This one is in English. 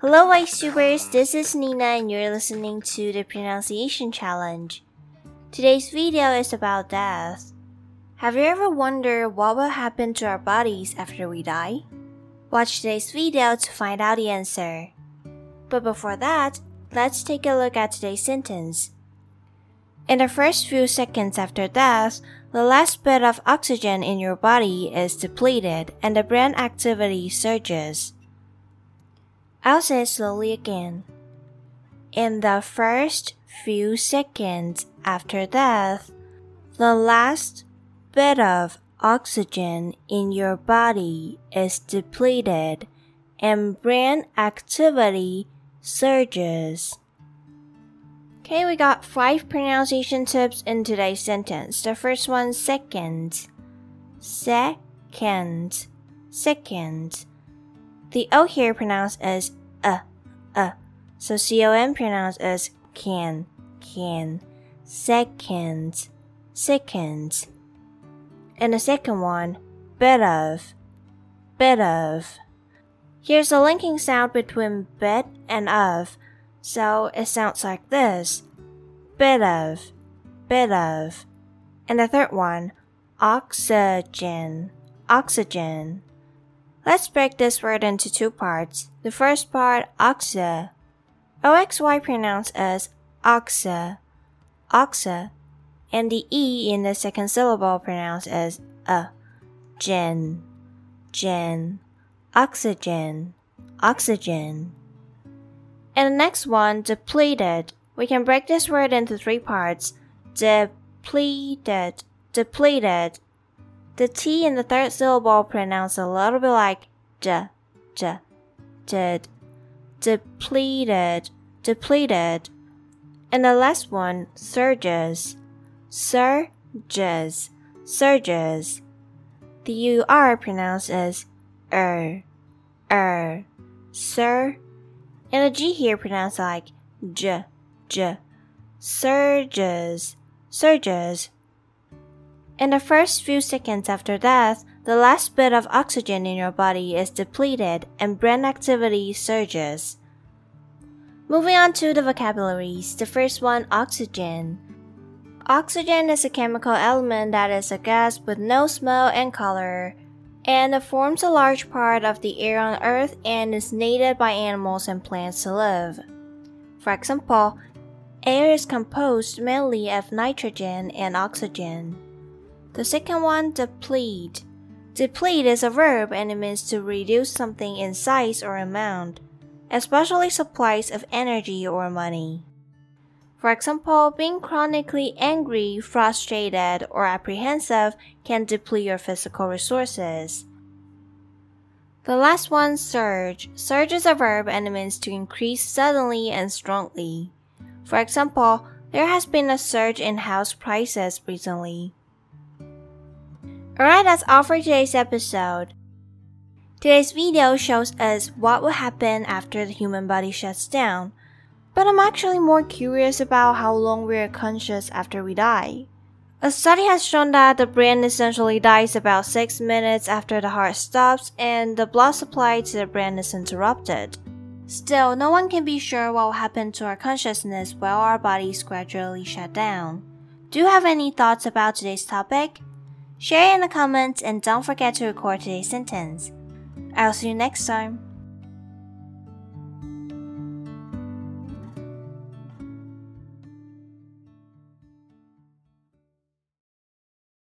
Hello, YouTubers. This is Nina, and you're listening to the Pronunciation Challenge. Today's video is about death. Have you ever wondered what will happen to our bodies after we die? Watch today's video to find out the answer. But before that, let's take a look at today's sentence. In the first few seconds after death, the last bit of oxygen in your body is depleted and the brain activity surges. I'll say it slowly again. In the first few seconds after death, the last bit of oxygen in your body is depleted and brain activity surges. Okay, we got five pronunciation tips in today's sentence. The first one, second. Second. Second. The O here pronounced as uh, uh. So C-O-N pronounced as can, can. Second. Second. And the second one, bit of, bit of. Here's a linking sound between bit and of, so it sounds like this bit of, bit of. And the third one, oxygen, oxygen. Let's break this word into two parts. The first part, oxa. OXY pronounced as oxa, oxa and the E in the second syllable pronounced as a. Gen, gen, oxygen, oxygen. And the next one, depleted. We can break this word into three parts. Depleted, depleted. The T in the third syllable pronounced a little bit like j, j, did. Depleted, depleted. And the last one, surges surges, surges. The UR pronounced as er, er, sir. And the G here pronounced like j, j. Surges, surges. In the first few seconds after death, the last bit of oxygen in your body is depleted and brain activity surges. Moving on to the vocabularies. The first one, oxygen. Oxygen is a chemical element that is a gas with no smell and color, and forms a large part of the air on Earth and is needed by animals and plants to live. For example, air is composed mainly of nitrogen and oxygen. The second one, deplete. Deplete is a verb and it means to reduce something in size or amount, especially supplies of energy or money. For example, being chronically angry, frustrated, or apprehensive can deplete your physical resources. The last one, surge. Surge is a verb and it means to increase suddenly and strongly. For example, there has been a surge in house prices recently. Alright, that's all for today's episode. Today's video shows us what will happen after the human body shuts down but I'm actually more curious about how long we are conscious after we die. A study has shown that the brain essentially dies about 6 minutes after the heart stops and the blood supply to the brain is interrupted. Still, no one can be sure what will happen to our consciousness while our bodies gradually shut down. Do you have any thoughts about today's topic? Share in the comments and don't forget to record today's sentence. I'll see you next time.